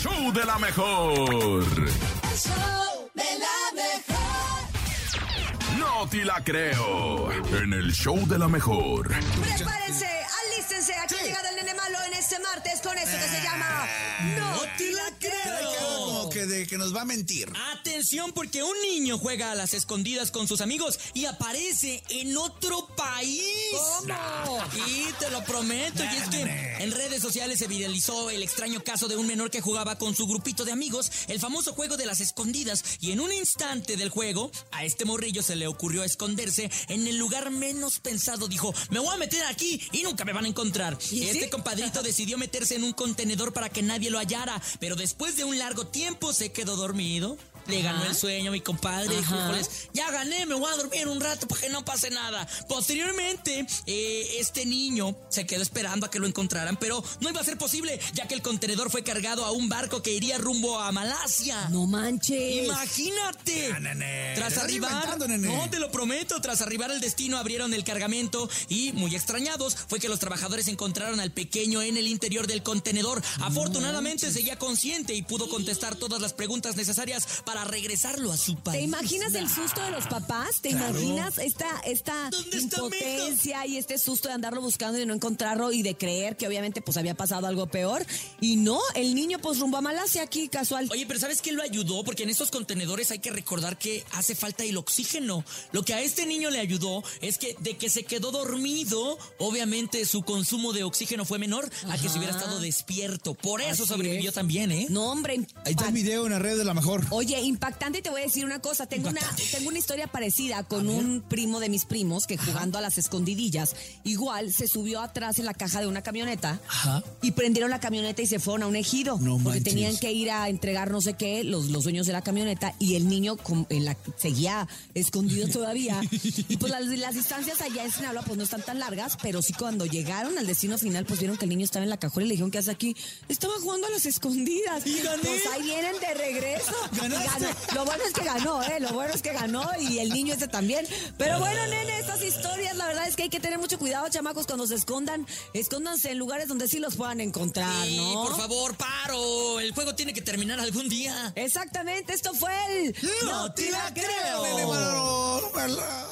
show de la mejor. El show de la mejor. No te la creo. En el show de la mejor. Prepárense, alístense. Aquí ha llegado el nene malo en este martes con esto que se llama No te la creo. Como que de que nos va a mentir. Atención porque un niño juega a las escondidas con sus amigos y aparece en otro país. ¿Cómo? Y te lo prometo. y es que en redes sociales se viralizó el extraño caso de un menor que jugaba con su grupito de amigos el famoso juego de las escondidas. Y en un instante del juego, a este morrillo se le ocurrió esconderse en el lugar menos pensado. Dijo, me voy a meter aquí y nunca me van a encontrar. ¿Y este sí? compadrito decidió meterse en un contenedor para que nadie lo hallara. Pero después de un largo tiempo se quedó dormido. Le ganó el sueño, mi compadre. Dijo, Ajá. "Híjoles, ya gané, me voy a dormir un rato para que no pase nada. Posteriormente, eh, este niño se quedó esperando a que lo encontraran, pero no iba a ser posible, ya que el contenedor fue cargado a un barco que iría rumbo a Malasia. No manches. Imagínate. Nene, Tras arribar, no te lo prometo, tras arribar al destino abrieron el cargamento y muy extrañados fue que los trabajadores encontraron al pequeño en el interior del contenedor. Afortunadamente seguía consciente y pudo contestar todas las preguntas necesarias para regresarlo a su país. ¿Te imaginas el susto de los papás? ¿Te imaginas esta, esta ¿Dónde está mi impotencia y este susto de andarlo buscando y de no encontrarlo y de creer que obviamente pues había pasado algo peor? Y no, el niño pues rumbo a Malasia aquí, casual. Oye, pero ¿sabes qué lo ayudó? Porque en estos contenedores hay que recordar que hace falta el oxígeno. Lo que a este niño le ayudó es que de que se quedó dormido, obviamente su consumo de oxígeno fue menor a que se hubiera estado despierto. Por eso Así sobrevivió es. también, ¿eh? No, hombre. Ahí está el video en la red de la mejor. Oye, impactante y te voy a decir una cosa. Tengo una, tengo una historia parecida con un primo de mis primos que jugando a las escondidillas, igual se subió atrás en la caja de una camioneta Ajá. y prendieron la camioneta y se fueron a un ejido. No porque manches. tenían que ir a entregar no sé qué, los, los dueños de la camioneta, y el niño con- en la- seguía escondido todavía. y pues las, las distancias allá en Sinaloa pues no están tan largas, pero sí cuando llegaron al destino final, pues vieron que el niño estaba en la cajuela y le dijeron, ¿qué hace aquí? Estaba jugando a las escondidas. Y gané. Pues ahí vienen de regreso. Ganaste. Ganó. Lo bueno es que ganó, ¿eh? Lo bueno es que ganó y el niño ese también. Pero bueno, nene, estas historias, la verdad es que hay que tener mucho cuidado, chamacos, cuando se escondan. Escóndanse en lugares donde sí los puedan encontrar, Sí, ¿no? por favor, paro. El juego tiene que terminar algún día. Exactamente, esto fue el... ¡No te la creo! ¿verdad?